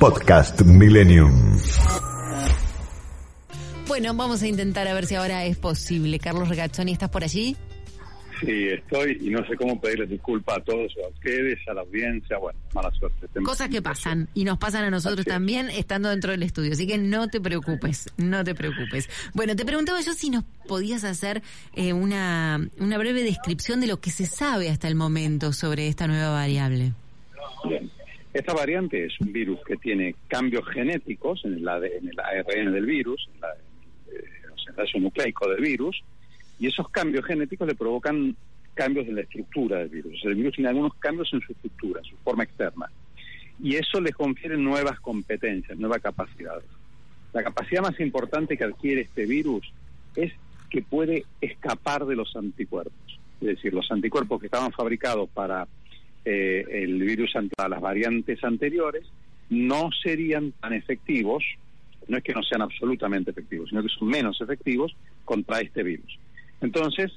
Podcast Millennium. Bueno, vamos a intentar a ver si ahora es posible. Carlos Regazzoni, ¿estás por allí? Sí, estoy y no sé cómo pedirles disculpas a todos, a ustedes, a la audiencia, bueno, mala suerte. Cosas que pasan y nos pasan a nosotros también estando dentro del estudio, así que no te preocupes, no te preocupes. Bueno, te preguntaba yo si nos podías hacer eh, una, una breve descripción de lo que se sabe hasta el momento sobre esta nueva variable. Bien. Esta variante es un virus que tiene cambios genéticos en el, en el ARN del virus, en, la, en el nucleico del virus, y esos cambios genéticos le provocan cambios en la estructura del virus. El virus tiene algunos cambios en su estructura, en su forma externa, y eso le confiere nuevas competencias, nuevas capacidades. La capacidad más importante que adquiere este virus es que puede escapar de los anticuerpos. Es decir, los anticuerpos que estaban fabricados para eh, el virus ante las variantes anteriores no serían tan efectivos, no es que no sean absolutamente efectivos, sino que son menos efectivos contra este virus. Entonces,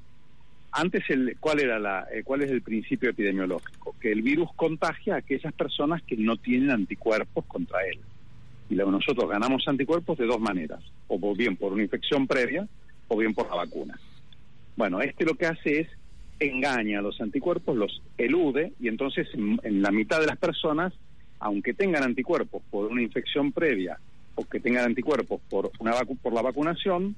antes, el, ¿cuál, era la, eh, ¿cuál es el principio epidemiológico? Que el virus contagia a aquellas personas que no tienen anticuerpos contra él. Y luego nosotros ganamos anticuerpos de dos maneras, o bien por una infección previa, o bien por la vacuna. Bueno, este lo que hace es engaña a los anticuerpos, los elude y entonces en, la mitad de las personas, aunque tengan anticuerpos por una infección previa o que tengan anticuerpos por, una por la vacunación,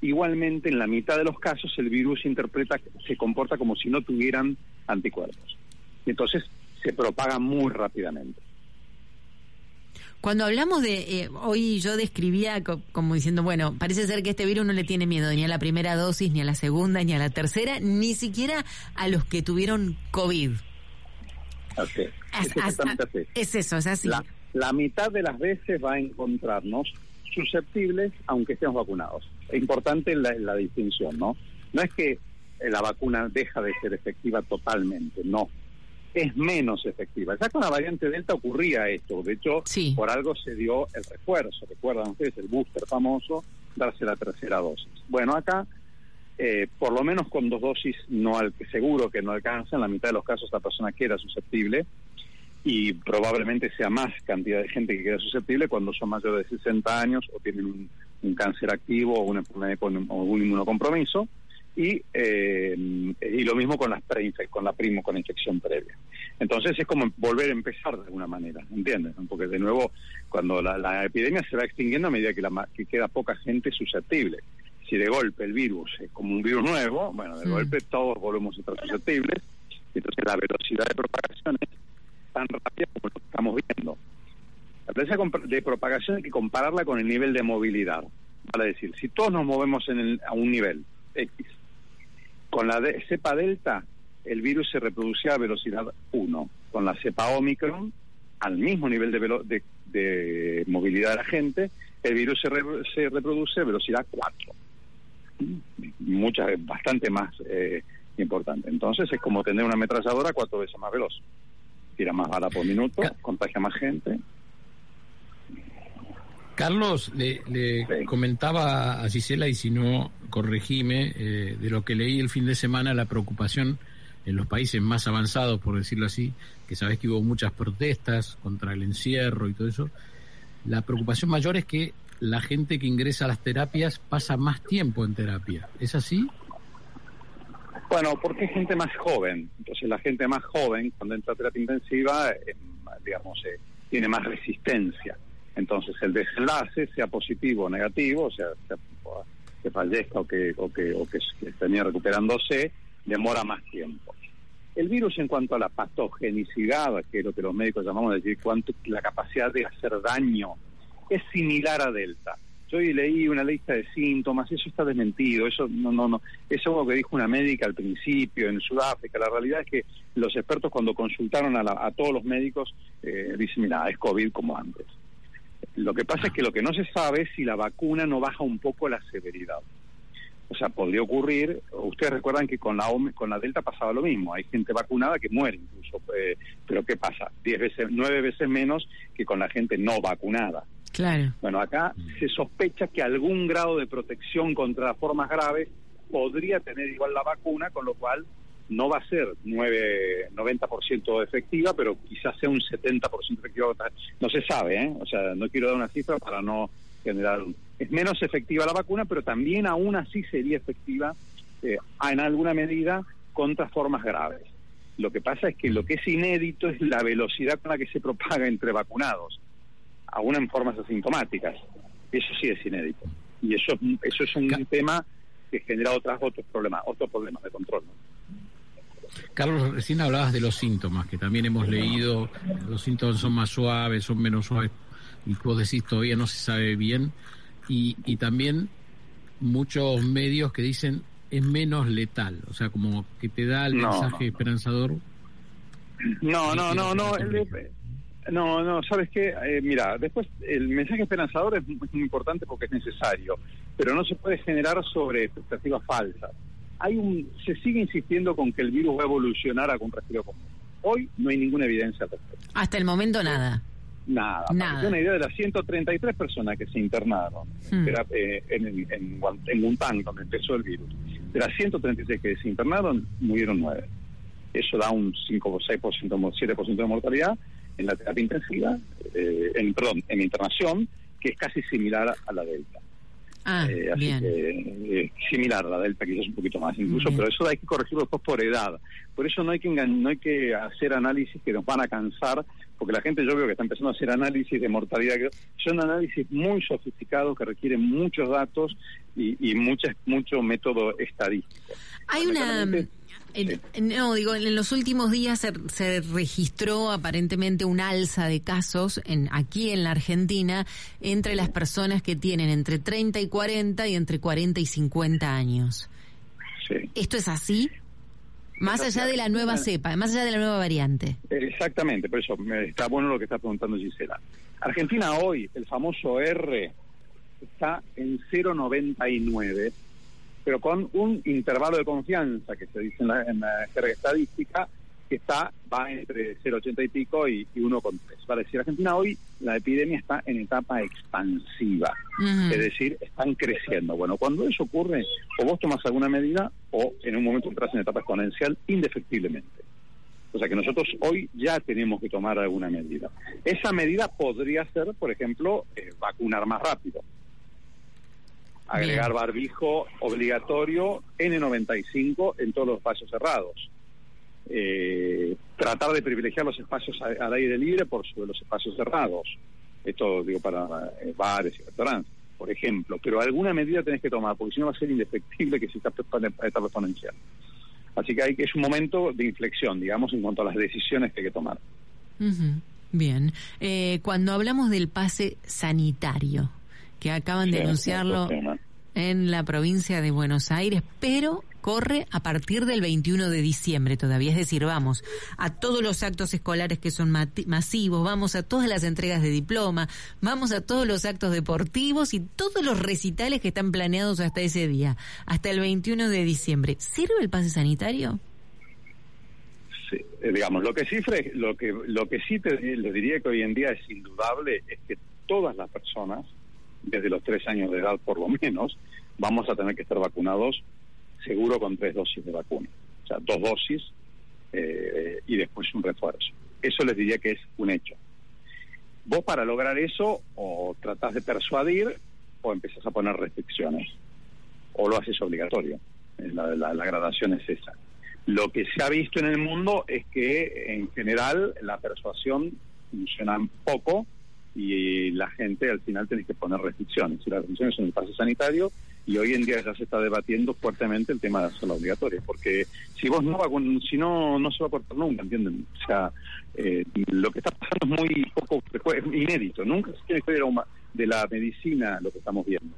igualmente en la mitad de los casos el virus interpreta, se comporta como si no tuvieran anticuerpos. Entonces se propaga muy rápidamente. Cuando hablamos de, eh, hoy yo describía como diciendo, bueno, parece ser que este virus no le tiene miedo ni a la primera dosis, ni a la segunda, ni a la tercera, ni siquiera a los que tuvieron COVID. Así, es, es eso, es así. La, mitad de las veces va a encontrarnos susceptibles aunque estemos vacunados. Es importante la, la distinción, ¿no? No es que la vacuna deja de ser efectiva totalmente, no es menos efectiva. Ya con la variante Delta ocurría esto, de hecho, por algo se dio el refuerzo, recuerdan ustedes, el booster famoso, darse la tercera dosis. Bueno, acá, eh, por lo menos con dos dosis, no al, seguro que no alcanza, en la mitad de los casos la persona queda susceptible. Y probablemente sea más cantidad de gente que queda susceptible cuando son mayores de 60 años o tienen un, cáncer activo o una con algún inmunocompromiso y, eh, y lo mismo con, las con la primo, con la infección previa. Entonces es como volver a empezar de alguna manera, ¿entiendes? Porque de nuevo, cuando la, epidemia se va extinguiendo a medida que, la, que queda poca gente susceptible. Si de golpe el virus es como un virus nuevo, bueno, de mm. golpe todos volvemos a estar susceptibles, entonces la velocidad de propagación es tan rápida como lo estamos viendo. La velocidad de propagación hay que compararla con el nivel de movilidad. Vale decir, si todos nos movemos en a un nivel con la cepa delta, el virus se reproducía a velocidad 1. Con la cepa Omicron, al mismo nivel de, de, movilidad de la gente, el virus se, se reproduce a velocidad 4. Muchas, bastante más eh, importante. Entonces es como tener una ametralladora cuatro veces más veloz. Tira más bala por minuto, contagia más gente. Carlos, le, comentaba a Gisela, y si no, corregime, eh, de lo que leí el fin de semana, la preocupación en los países más avanzados, por decirlo así, que sabes que hubo muchas protestas contra el encierro y todo eso. La preocupación mayor es que la gente que ingresa a las terapias pasa más tiempo en terapia. ¿Es así? Bueno, porque es gente más joven. Entonces la gente más joven, cuando entra a terapia intensiva, eh, digamos, eh, tiene más resistencia. Entonces el desenlace, sea positivo o negativo, o sea, que fallezca o que, o que, o que, esté recuperándose, demora más tiempo. El virus en cuanto a la patogenicidad, que es lo que los médicos llamamos decir, cuánto, la capacidad de hacer daño, es similar a Delta. Yo leí una lista de síntomas, eso está desmentido, eso no, no, no, eso es algo que dijo una médica al principio en Sudáfrica. La realidad es que los expertos cuando consultaron a, todos los médicos eh, dicen, mira, es COVID como antes. Lo que pasa es que lo que no se sabe es si la vacuna no baja un poco la severidad. O sea, podría ocurrir, ustedes recuerdan que con la con la Delta pasaba lo mismo, hay gente vacunada que muere incluso, eh, pero ¿qué pasa? Diez veces, nueve veces menos que con la gente no vacunada. Claro. Bueno, acá se sospecha que algún grado de protección contra formas graves podría tener igual la vacuna, con lo cual no va a ser 9, 90% efectiva, pero quizás sea un 70% efectiva. No se sabe, ¿eh? O sea, no quiero dar una cifra para no general Es menos efectiva la vacuna, pero también aún así sería efectiva eh, en alguna medida contra formas graves. Lo que pasa es que lo que es inédito es la velocidad con la que se propaga entre vacunados, aún en formas asintomáticas. Eso sí es inédito. Y eso, eso es un tema que genera otras, otros problemas, otros problemas de control. Carlos, recién hablabas de los síntomas, que también hemos leído, los síntomas son más suaves, son menos suaves y vos decís todavía no se sabe bien, y, y también muchos medios que dicen es menos letal, o sea, como que te da el mensaje esperanzador. No, no, no, no, no, no, sabes qué, eh, mira, después el mensaje esperanzador es muy, importante porque es necesario, pero no se puede generar sobre expectativas falsas. Hay un, se sigue insistiendo con que el virus va a evolucionar a un resfriado común. Hoy no hay ninguna evidencia al respecto. Hasta el momento nada. Nada. Nada. una idea de las 133 personas que se internaron hmm. eh, en, en, en, donde empezó el virus. De las 136 que se internaron, murieron 9. Eso da un 5 o 6%, 7% de mortalidad en la terapia intensiva, eh, en, perdón, en internación, que es casi similar a la Delta. Ah, eh, así que eh, similar a la Delta, quizás un poquito más incluso, pero eso hay que corregirlo después por edad. Por eso no hay que no hay que hacer análisis que nos van a cansar porque la gente yo veo que está empezando a hacer análisis de mortalidad, son análisis muy sofisticados que requieren muchos datos y, y mucho método estadístico. Hay una... no, digo, en los últimos días se, registró aparentemente un alza de casos en, aquí en la Argentina entre las personas que tienen entre 30 y 40 y entre 40 y 50 años. Sí. ¿Esto es así? Más allá de la nueva cepa, más allá de la nueva variante. Exactamente, por eso está bueno lo que está preguntando Gisela. Argentina hoy, el famoso R, está en 0,99, pero con un intervalo de confianza que se dice en la, en la jerga estadística que está va entre 0,80 y pico y, y 1,3. Vale decir, Argentina hoy la epidemia está en etapa expansiva, es decir, están creciendo. Bueno, cuando eso ocurre, o vos tomas alguna medida o en un momento entras en etapa exponencial indefectiblemente. O sea que nosotros hoy ya tenemos que tomar alguna medida. Esa medida podría ser, por ejemplo, eh, vacunar más rápido. Agregar barbijo obligatorio N95 en todos los espacios cerrados eh, tratar de privilegiar los espacios al aire libre por sobre los espacios cerrados. Esto digo para eh, bares y restaurantes, por ejemplo. Pero alguna medida tenés que tomar, porque si no va a ser indefectible que se está etapa exponencial. Así que hay que es un momento de inflexión, digamos, en cuanto a las decisiones que hay que tomar. Bien. Eh, cuando hablamos del pase sanitario, que acaban de anunciarlo en la provincia de Buenos Aires, pero corre a partir del 21 de diciembre todavía. Es decir, vamos a todos los actos escolares que son masivos, vamos a todas las entregas de diploma, vamos a todos los actos deportivos y todos los recitales que están planeados hasta ese día, hasta el 21 de diciembre. ¿Sirve el pase sanitario? Sí, eh, digamos, lo que sí, lo que, lo que sí te, les diría que hoy en día es indudable es que todas las personas, desde los tres años de edad por lo menos, vamos a tener que estar vacunados seguro con tres dosis de vacuna. O sea, dos dosis eh, y después un refuerzo. Eso les diría que es un hecho. Vos para lograr eso o tratás de persuadir o empezás a poner restricciones o lo haces obligatorio. Eh, la, la, gradación es esa. Lo que se ha visto en el mundo es que en general la persuasión funciona poco y la gente al final tiene que poner restricciones. Y las restricciones son el pase sanitario y hoy en día ya se está debatiendo fuertemente el tema de la sola obligatoria, porque si vos no si no, no se va a cortar nunca, ¿entienden? O sea, eh, lo que está pasando es muy poco, inédito, nunca se tiene que ver de la medicina lo que estamos viendo.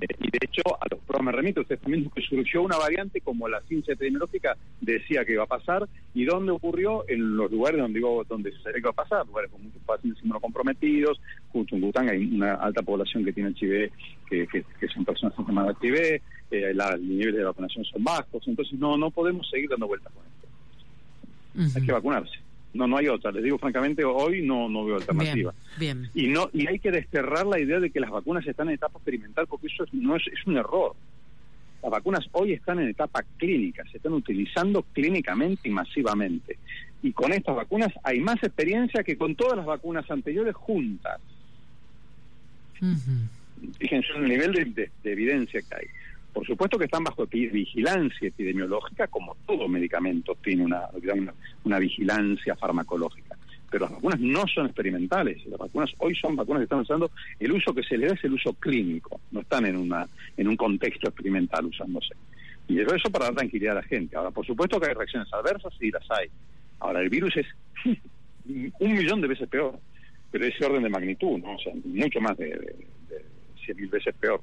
Eh, y de hecho, a los programas me remito, ustedes también que surgió una variante como la ciencia epidemiológica decía que iba a pasar, y dónde ocurrió, en los lugares donde, digo, donde se sabía que iba a pasar, lugares con muchos pacientes inmunocomprometidos, en Bután hay una alta población que tiene HIV, que, que, son personas con de HIV, eh, la, el nivel de vacunación son bajos, entonces no, no podemos seguir dando vueltas con esto. Hay que vacunarse. No, no hay otra. Les digo francamente, hoy no, no veo alternativa. Bien, Y no y hay que desterrar la idea de que las vacunas están en etapa experimental porque eso no es, es un error. Las vacunas hoy están en etapa clínica, se están utilizando clínicamente y masivamente. Y con estas vacunas hay más experiencia que con todas las vacunas anteriores juntas. Fíjense el nivel de evidencia que hay. Por supuesto que están bajo vigilancia epidemiológica, como todo medicamento tiene una, vigilancia farmacológica. Pero las vacunas no son experimentales. Las vacunas hoy son vacunas que están usando. El uso que se le da es el uso clínico. No están en, una, en un contexto experimental usándose. Y eso, para dar tranquilidad a la gente. Ahora, por supuesto que hay reacciones adversas, sí las hay. Ahora, el virus es un millón de veces peor. Pero ese orden de magnitud, ¿no? O sea, mucho más de, de, de 100 mil veces peor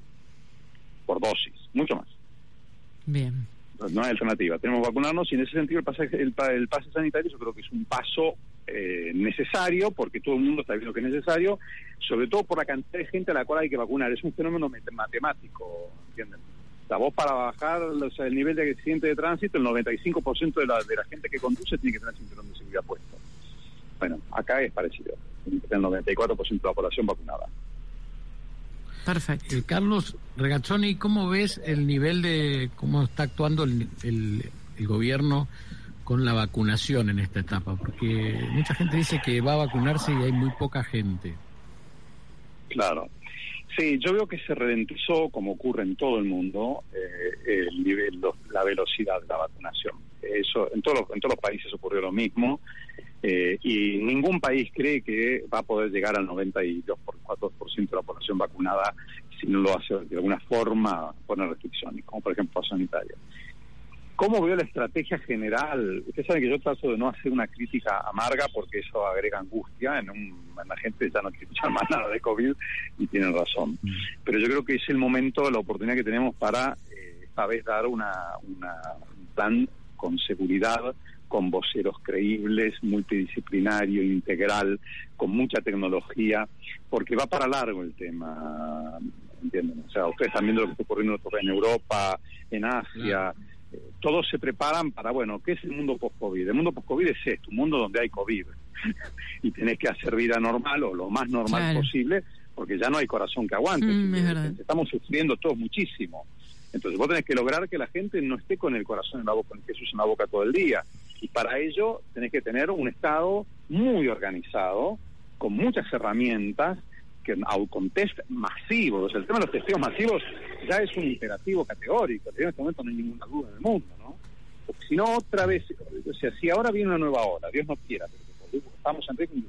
por dosis, mucho más. Bien. no hay alternativa. Tenemos que vacunarnos y en ese sentido el pase, el, pase sanitario yo creo que es un paso eh, necesario porque todo el mundo está viendo que es necesario, sobre todo por la cantidad de gente a la cual hay que vacunar. Es un fenómeno matemático, ¿entienden? O sea, vos para bajar el nivel de accidente de tránsito, el 95% de la, de la gente que conduce tiene que tener cinturón de seguridad puesto. Bueno, acá es parecido. El 94% de la población vacunada. Perfecto. Eh, Carlos Regazzoni, ¿cómo ves el nivel de cómo está actuando el, el, gobierno con la vacunación en esta etapa? Porque mucha gente dice que va a vacunarse y hay muy poca gente. Claro. Sí, yo veo que se ralentizó, como ocurre en todo el mundo, eh, el nivel, la velocidad de la vacunación. Eso en todos en todos los países ocurrió lo mismo. Eh, y ningún país cree que va a poder llegar al 92,4% de la población vacunada si no lo hace de alguna forma poner restricciones, como por ejemplo paso sanitario. ¿Cómo veo la estrategia general? Usted sabe que yo trato de no hacer una crítica amarga porque eso agrega angustia. En, un, la gente ya no quiere escuchar más nada de COVID y tienen razón. Mm. Pero yo creo que es el momento, la oportunidad que tenemos para eh, esta vez dar una, una, un plan con seguridad con voceros creíbles, multidisciplinario, integral, con mucha tecnología, porque va para largo el tema, ¿entienden? O sea, ustedes están viendo lo que está ocurriendo en Europa, en Asia, eh, todos se preparan para, bueno, ¿qué es el mundo post-COVID? El mundo post-COVID es esto, un mundo donde hay COVID, y tenés que hacer vida normal o lo más normal posible, porque ya no hay corazón que aguante. Mm, Estamos sufriendo todos muchísimo. Entonces vos tenés que lograr que la gente no esté con el corazón en la boca, con Jesús en la boca todo el día. Y para ello tenés que tener un Estado muy organizado, con muchas herramientas, que, con test masivos. El tema de los testeos masivos ya es un imperativo categórico. En este momento no hay ninguna duda en el mundo, ¿no? Porque si no, otra vez, o sea, si ahora viene una nueva ola, Dios no quiera, pero estamos en ritmo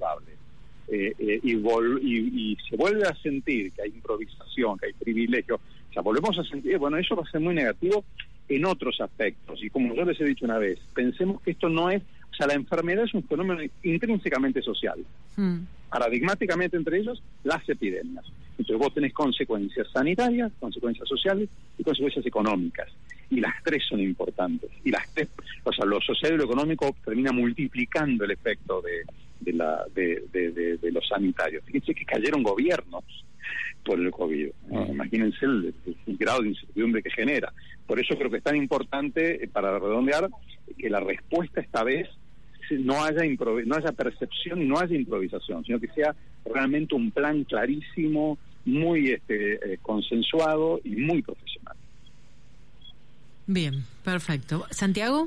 eh, eh, y, y, se vuelve a sentir que hay improvisación, que hay privilegio, o sea, volvemos a sentir, bueno, eso va a ser muy negativo en otros aspectos. Y como yo les he dicho una vez, pensemos que esto no es, o sea, la enfermedad es un fenómeno intrínsecamente social. Hmm. Paradigmáticamente entre ellos, las epidemias. Entonces vos tenés consecuencias sanitarias, consecuencias sociales y consecuencias económicas. Y las tres son importantes. Y las tres, o sea, lo social y lo económico termina multiplicando el efecto de, de, la, de, de, de, los sanitarios. Fíjense que cayeron gobiernos por el COVID. Imagínense el, grado de incertidumbre que genera. Por eso creo que es tan importante, eh, para redondear, que la respuesta esta vez no haya, no haya percepción y no haya improvisación, sino que sea realmente un plan clarísimo, muy este, eh, consensuado y muy profesional. Bien, perfecto. Santiago.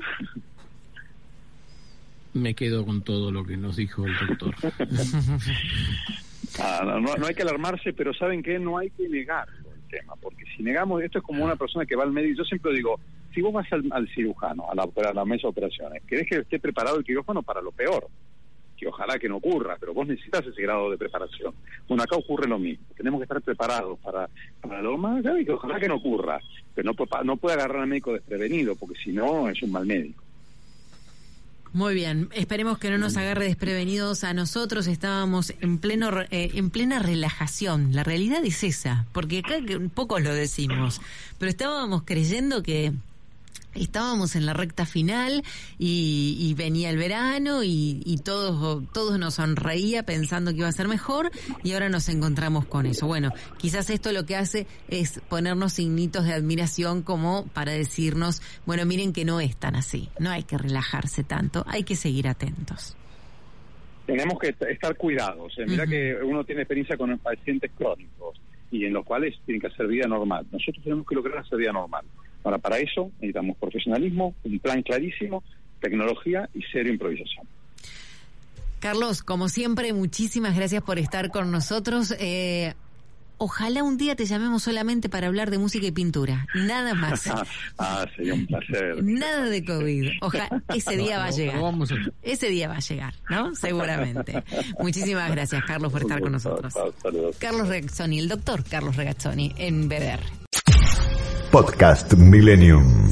Me quedo con todo lo que nos dijo el doctor. Ah, no, hay que alarmarse, pero ¿saben qué? No hay que negarlo el tema, porque si negamos, esto es como una persona que va al médico, yo siempre digo, si vos vas al, cirujano, a la, a la mesa de operaciones, querés que esté preparado el quirófano para lo peor, que ojalá que no ocurra, pero vos necesitas ese grado de preparación. Bueno, acá ocurre lo mismo, tenemos que estar preparados para, para lo más grave que ojalá que no ocurra, pero no, no puede agarrar al médico desprevenido, porque si no es un mal médico. Muy bien, esperemos que no nos agarre desprevenidos a nosotros. Estábamos en pleno eh, en plena relajación. La realidad es esa, porque acá pocos lo decimos, pero estábamos creyendo que estábamos en la recta final y, venía el verano y, todos, todos nos sonreía pensando que iba a ser mejor y ahora nos encontramos con eso. Bueno, quizás esto lo que hace es ponernos signitos de admiración como para decirnos, bueno, miren que no es tan así, no hay que relajarse tanto, hay que seguir atentos. Tenemos que estar cuidados. ¿eh? Mira que uno tiene experiencia con pacientes crónicos y en los cuales tienen que hacer vida normal. Nosotros tenemos que lograr hacer vida normal. Ahora, para eso necesitamos profesionalismo, un plan clarísimo, tecnología y cero improvisación. Carlos, como siempre, muchísimas gracias por estar con nosotros. Eh, ojalá un día te llamemos solamente para hablar de música y pintura, nada más. ah, sería un placer. Nada de COVID. Ojalá ese día va a llegar. Ese día va a llegar, ¿no? Seguramente. Muchísimas gracias, Carlos, por estar con nosotros. Carlos Regazzoni, el doctor Carlos Regazzoni, en BDR. Podcast Millennium.